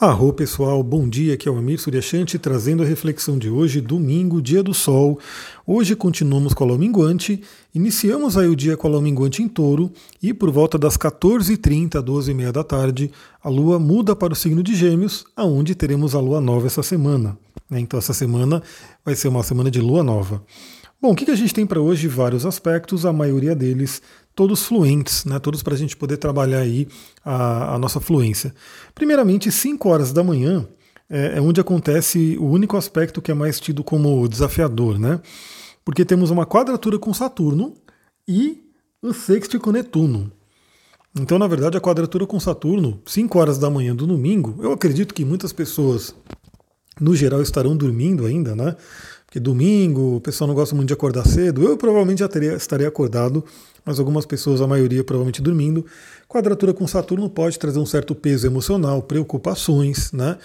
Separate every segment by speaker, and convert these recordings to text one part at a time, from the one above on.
Speaker 1: Arro pessoal, bom dia, aqui é o Amir Suryashanti trazendo a reflexão de hoje, domingo, dia do sol. Hoje continuamos com a lua minguante, iniciamos aí o dia com a lua minguante em touro e por volta das 14h30, 12h30 da tarde, a lua muda para o signo de gêmeos, aonde teremos a lua nova essa semana. Né? Então essa semana vai ser uma semana de lua nova. Bom, o que a gente tem para hoje? Vários aspectos, a maioria deles todos fluentes, né, todos para a gente poder trabalhar aí a, a, nossa fluência. Primeiramente, 5 horas da manhã é, é, onde acontece o único aspecto que é mais tido como desafiador, né? Porque temos uma quadratura com Saturno e o sexto com Netuno. Então, na verdade, a quadratura com Saturno, 5 horas da manhã do domingo, eu acredito que muitas pessoas, no geral, estarão dormindo ainda, né? Porque domingo o pessoal não gosta muito de acordar cedo. Eu provavelmente já teria, estaria acordado mas algumas pessoas, a maioria provavelmente dormindo. Quadratura com Saturno pode trazer um certo peso emocional, preocupações, né?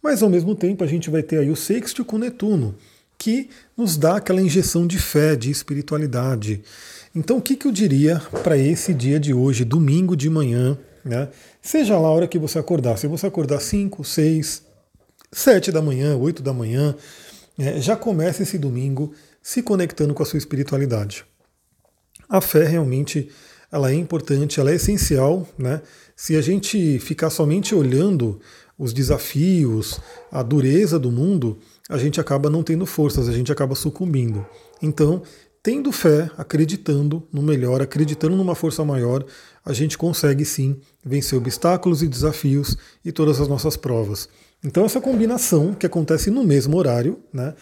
Speaker 1: Mas ao mesmo tempo a gente vai ter aí o sexto com Netuno, que nos dá aquela injeção de fé, de espiritualidade. Então o que, que eu diria para esse dia de hoje, domingo de manhã, né? Seja lá a hora que você acordar, se você acordar 5, 6, 7 da manhã, 8 da manhã, é, já comece esse domingo se conectando com a sua espiritualidade a fé realmente ela é importante, ela é essencial, né? Se a gente ficar somente olhando os desafios, a dureza do mundo, a gente acaba não tendo forças, a gente acaba sucumbindo. Então, tendo fé, acreditando no melhor, acreditando numa força maior, a gente consegue sim vencer obstáculos e desafios e todas as nossas provas. Então, essa combinação que acontece no mesmo horário, né?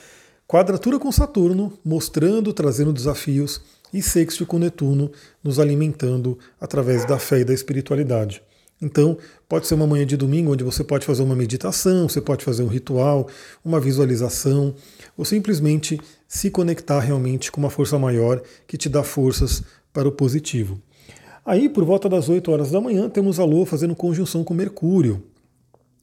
Speaker 1: Quadratura com Saturno, mostrando, trazendo desafios, e sexto com Netuno, nos alimentando através da fé e da espiritualidade. Então, pode ser uma manhã de domingo onde você pode fazer uma meditação, você pode fazer um ritual, uma visualização, ou simplesmente se conectar realmente com uma força maior que te dá forças para o positivo. Aí, por volta das 8 horas da manhã, temos a Lua fazendo conjunção com Mercúrio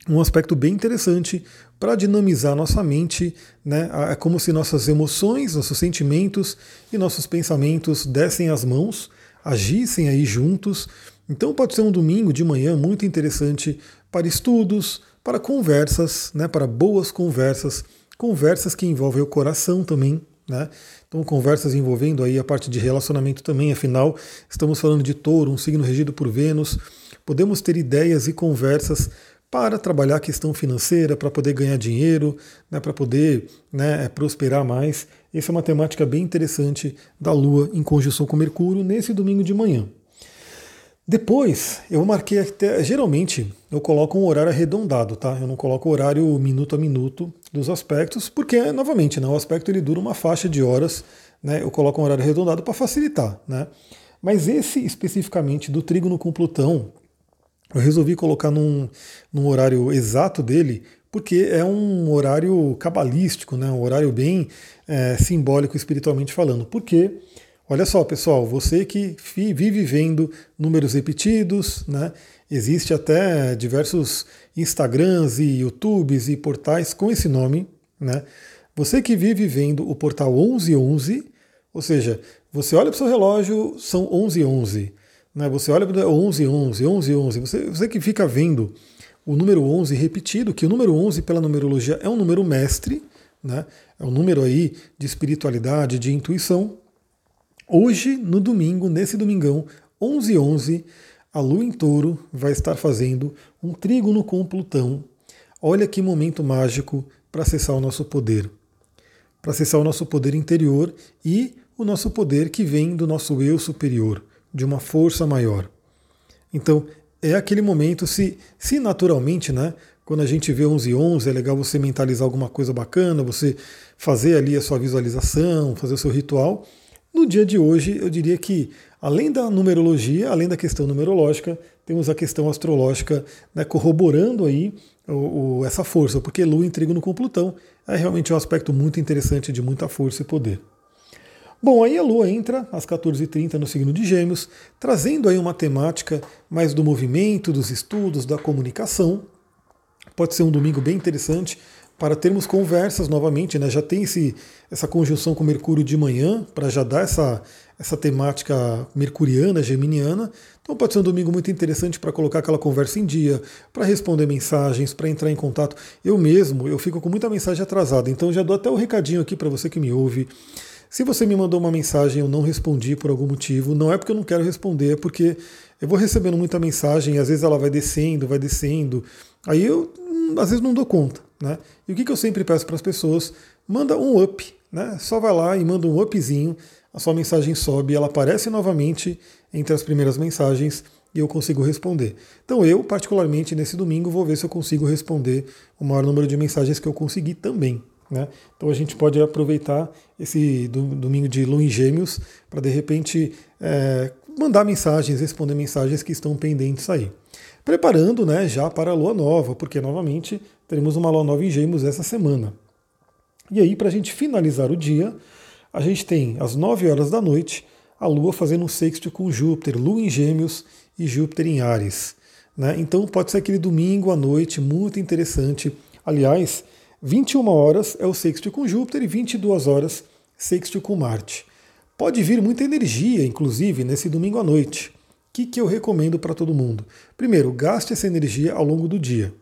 Speaker 1: um aspecto bem interessante para dinamizar nossa mente, né? É como se nossas emoções, nossos sentimentos e nossos pensamentos dessem as mãos, agissem aí juntos. Então pode ser um domingo de manhã muito interessante para estudos, para conversas, né? Para boas conversas, conversas que envolvem o coração também, né? Então, conversas envolvendo aí a parte de relacionamento também, afinal, estamos falando de touro, um signo regido por Vênus. Podemos ter ideias e conversas para trabalhar a questão financeira, para poder ganhar dinheiro, né, para poder né, prosperar mais. Essa é uma temática bem interessante da Lua em conjunção com Mercúrio nesse domingo de manhã. Depois, eu marquei até. Geralmente, eu coloco um horário arredondado, tá? Eu não coloco o horário minuto a minuto dos aspectos, porque, novamente, né, o aspecto ele dura uma faixa de horas, né? Eu coloco um horário arredondado para facilitar, né? Mas esse especificamente do trígono com Plutão, eu resolvi colocar num, num horário exato dele, porque é um horário cabalístico, né? um horário bem é, simbólico espiritualmente falando. Porque, olha só, pessoal, você que vive vendo números repetidos, né? existe até diversos Instagrams e YouTubes e portais com esse nome, né? Você que vive vendo o portal 1111, ou seja, você olha para o seu relógio, são 1111. Né? Você olha para 11, 11, 11, 11, você, você que fica vendo o número 11 repetido, que o número 11 pela numerologia é um número mestre, né? é um número aí de espiritualidade, de intuição. Hoje, no domingo, nesse domingão, 11 11, a Lua em Touro vai estar fazendo um trígono com Plutão. Olha que momento mágico para acessar o nosso poder. Para acessar o nosso poder interior e o nosso poder que vem do nosso eu superior de uma força maior. Então, é aquele momento, se, se naturalmente, né, quando a gente vê 11 11, é legal você mentalizar alguma coisa bacana, você fazer ali a sua visualização, fazer o seu ritual. No dia de hoje, eu diria que, além da numerologia, além da questão numerológica, temos a questão astrológica né, corroborando aí o, o, essa força, porque Lua em trígono com Plutão é realmente um aspecto muito interessante de muita força e poder. Bom, aí a Lua entra às 14h30 no signo de Gêmeos, trazendo aí uma temática mais do movimento, dos estudos, da comunicação. Pode ser um domingo bem interessante para termos conversas novamente, né? Já tem esse, essa conjunção com Mercúrio de manhã, para já dar essa, essa temática mercuriana, geminiana. Então pode ser um domingo muito interessante para colocar aquela conversa em dia, para responder mensagens, para entrar em contato. Eu mesmo, eu fico com muita mensagem atrasada, então já dou até o um recadinho aqui para você que me ouve. Se você me mandou uma mensagem e eu não respondi por algum motivo, não é porque eu não quero responder, é porque eu vou recebendo muita mensagem, e às vezes ela vai descendo, vai descendo, aí eu hum, às vezes não dou conta. Né? E o que, que eu sempre peço para as pessoas? Manda um up, né? Só vai lá e manda um upzinho, a sua mensagem sobe, ela aparece novamente entre as primeiras mensagens e eu consigo responder. Então eu, particularmente nesse domingo, vou ver se eu consigo responder o maior número de mensagens que eu conseguir também. Né? Então a gente pode aproveitar esse domingo de lua em gêmeos para de repente é, mandar mensagens, responder mensagens que estão pendentes aí. Preparando né, já para a lua nova, porque novamente teremos uma lua nova em gêmeos essa semana. E aí, para a gente finalizar o dia, a gente tem às 9 horas da noite a Lua fazendo um sexto com Júpiter, Lua em Gêmeos e Júpiter em Ares. Né? Então pode ser aquele domingo à noite muito interessante. Aliás, 21 horas é o sexto com Júpiter e 22 horas sexto com Marte. Pode vir muita energia, inclusive, nesse domingo à noite. O que, que eu recomendo para todo mundo? Primeiro, gaste essa energia ao longo do dia.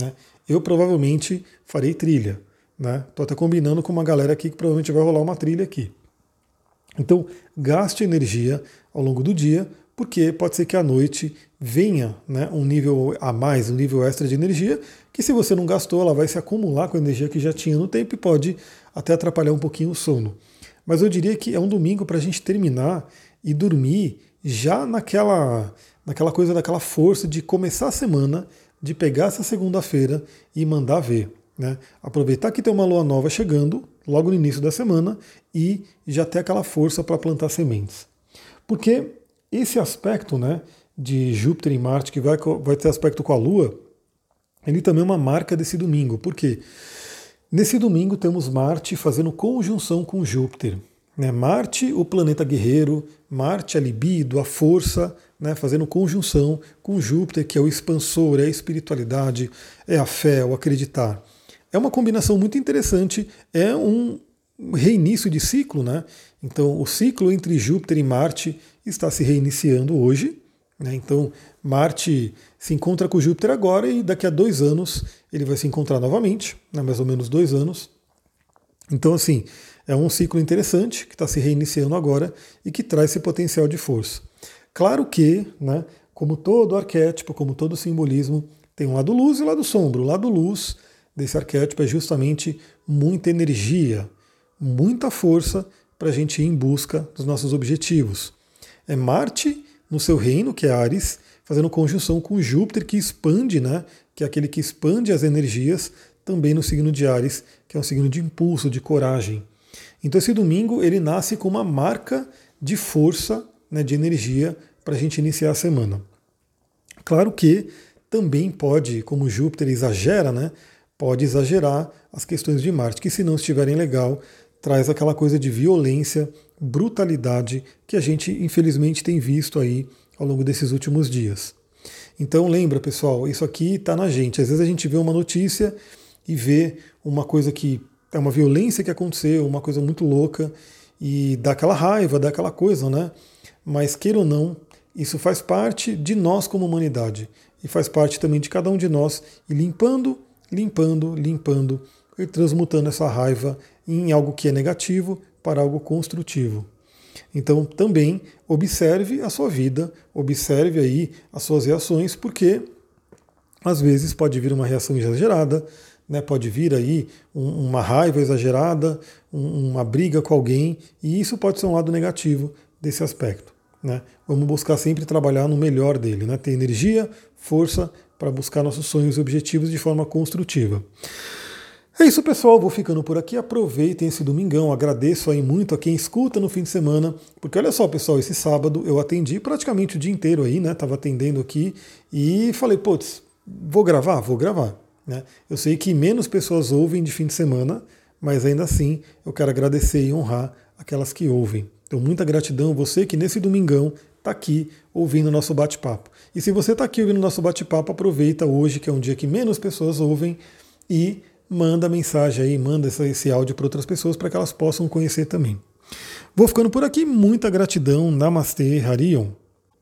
Speaker 1: Né? Eu provavelmente farei trilha. Né? Tô até combinando com uma galera aqui que provavelmente vai rolar uma trilha aqui. Então, gaste energia ao longo do dia, porque pode ser que à noite venha né, um nível a mais, um nível extra de energia, que se você não gastou, ela vai se acumular com a energia que já tinha no tempo e pode até atrapalhar um pouquinho o sono. Mas eu diria que é um domingo para a gente terminar e dormir já naquela, naquela coisa, daquela força de começar a semana, de pegar essa segunda-feira e mandar ver. Né? Aproveitar que tem uma lua nova chegando, logo no início da semana, e já ter aquela força para plantar sementes. Porque esse aspecto né, de Júpiter e Marte, que vai, vai ter aspecto com a Lua, ele também é uma marca desse domingo. Por quê? Nesse domingo temos Marte fazendo conjunção com Júpiter. Né? Marte, o planeta guerreiro, Marte, a libido, a força, né? fazendo conjunção com Júpiter, que é o expansor, é a espiritualidade, é a fé, é o acreditar. É uma combinação muito interessante, é um reinício de ciclo, né? Então, o ciclo entre Júpiter e Marte está se reiniciando hoje. Né? Então, Marte se encontra com Júpiter agora e daqui a dois anos ele vai se encontrar novamente, né? mais ou menos dois anos. Então, assim, é um ciclo interessante que está se reiniciando agora e que traz esse potencial de força. Claro que, né, como todo arquétipo, como todo simbolismo, tem um lado luz e um lado sombra. O lado luz desse arquétipo é justamente muita energia, muita força para a gente ir em busca dos nossos objetivos. É Marte no seu reino, que é Ares, fazendo conjunção com Júpiter, que expande, né? Que é aquele que expande as energias, também no signo de Ares, que é um signo de impulso, de coragem. Então esse domingo ele nasce com uma marca de força, né, de energia para a gente iniciar a semana. Claro que também pode, como Júpiter exagera, né, pode exagerar as questões de Marte, que se não estiverem legal, traz aquela coisa de violência, brutalidade que a gente infelizmente tem visto aí ao longo desses últimos dias. Então lembra, pessoal, isso aqui está na gente. Às vezes a gente vê uma notícia e vê uma coisa que é uma violência que aconteceu, uma coisa muito louca e dá aquela raiva, dá aquela coisa, né? Mas queira ou não, isso faz parte de nós como humanidade e faz parte também de cada um de nós e limpando, limpando, limpando e transmutando essa raiva, em algo que é negativo para algo construtivo. Então também observe a sua vida, observe aí as suas reações, porque às vezes pode vir uma reação exagerada, né, pode vir aí um, uma raiva exagerada, um, uma briga com alguém, e isso pode ser um lado negativo desse aspecto. Né? Vamos buscar sempre trabalhar no melhor dele, né? ter energia, força para buscar nossos sonhos e objetivos de forma construtiva. É isso, pessoal. Vou ficando por aqui. Aproveitem esse domingão. Agradeço aí muito a quem escuta no fim de semana. Porque olha só, pessoal, esse sábado eu atendi praticamente o dia inteiro aí, né? Tava atendendo aqui e falei, putz, vou gravar? Vou gravar. Né? Eu sei que menos pessoas ouvem de fim de semana, mas ainda assim eu quero agradecer e honrar aquelas que ouvem. Então, muita gratidão você que nesse domingão está aqui ouvindo o nosso bate-papo. E se você está aqui ouvindo o nosso bate-papo, aproveita hoje, que é um dia que menos pessoas ouvem, e manda mensagem aí, manda esse áudio para outras pessoas para que elas possam conhecer também. Vou ficando por aqui, muita gratidão, Namastê, Harion.